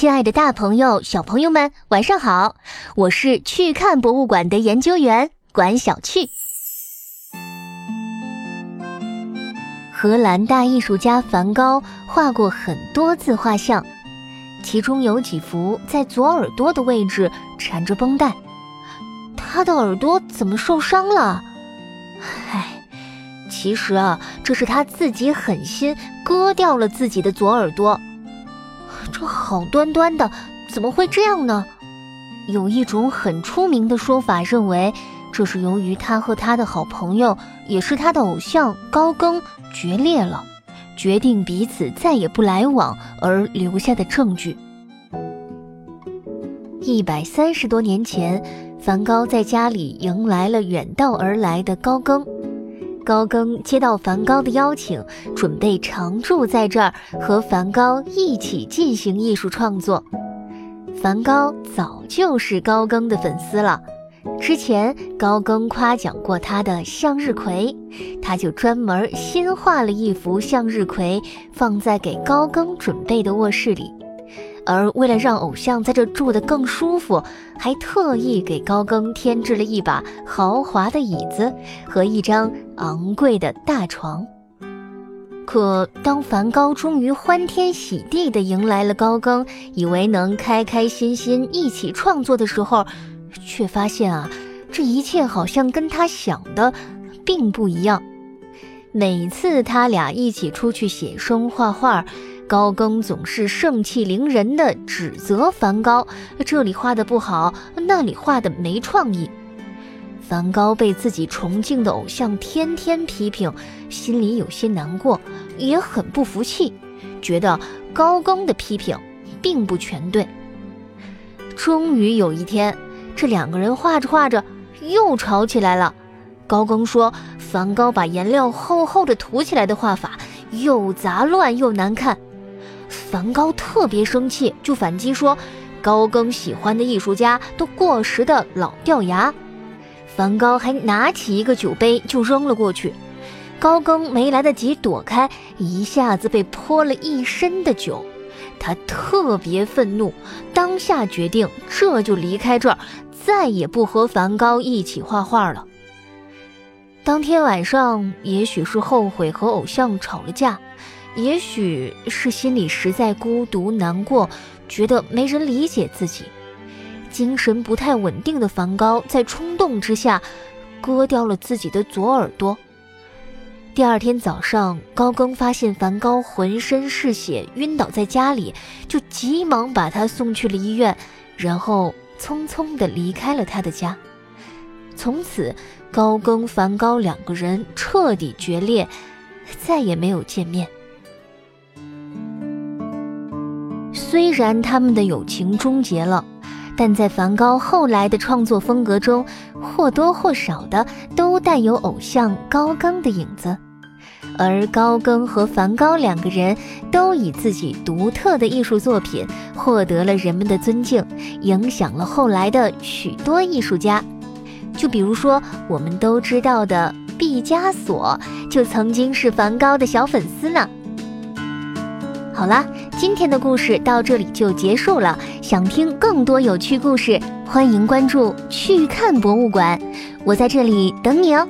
亲爱的，大朋友、小朋友们，晚上好！我是去看博物馆的研究员管小趣。荷兰大艺术家梵高画过很多自画像，其中有几幅在左耳朵的位置缠着绷带。他的耳朵怎么受伤了？唉，其实啊，这是他自己狠心割掉了自己的左耳朵。这好端端的，怎么会这样呢？有一种很出名的说法认为，这是由于他和他的好朋友，也是他的偶像高更决裂了，决定彼此再也不来往而留下的证据。一百三十多年前，梵高在家里迎来了远道而来的高更。高更接到梵高的邀请，准备常住在这儿，和梵高一起进行艺术创作。梵高早就是高更的粉丝了，之前高更夸奖过他的向日葵，他就专门新画了一幅向日葵，放在给高更准备的卧室里。而为了让偶像在这住得更舒服，还特意给高更添置了一把豪华的椅子和一张昂贵的大床。可当梵高终于欢天喜地地迎来了高更，以为能开开心心一起创作的时候，却发现啊，这一切好像跟他想的并不一样。每次他俩一起出去写生、画画。高更总是盛气凌人地指责梵高，这里画的不好，那里画的没创意。梵高被自己崇敬的偶像天天批评，心里有些难过，也很不服气，觉得高更的批评并不全对。终于有一天，这两个人画着画着又吵起来了。高更说，梵高把颜料厚厚的涂起来的画法又杂乱又难看。梵高特别生气，就反击说：“高更喜欢的艺术家都过时的老掉牙。”梵高还拿起一个酒杯就扔了过去，高更没来得及躲开，一下子被泼了一身的酒。他特别愤怒，当下决定这就离开这儿，再也不和梵高一起画画了。当天晚上，也许是后悔和偶像吵了架。也许是心里实在孤独难过，觉得没人理解自己，精神不太稳定的梵高在冲动之下割掉了自己的左耳朵。第二天早上，高更发现梵高浑身是血，晕倒在家里，就急忙把他送去了医院，然后匆匆地离开了他的家。从此，高更、梵高两个人彻底决裂，再也没有见面。虽然他们的友情终结了，但在梵高后来的创作风格中，或多或少的都带有偶像高更的影子。而高更和梵高两个人都以自己独特的艺术作品获得了人们的尊敬，影响了后来的许多艺术家。就比如说我们都知道的毕加索，就曾经是梵高的小粉丝呢。好啦，今天的故事到这里就结束了。想听更多有趣故事，欢迎关注“去看博物馆”，我在这里等你哦。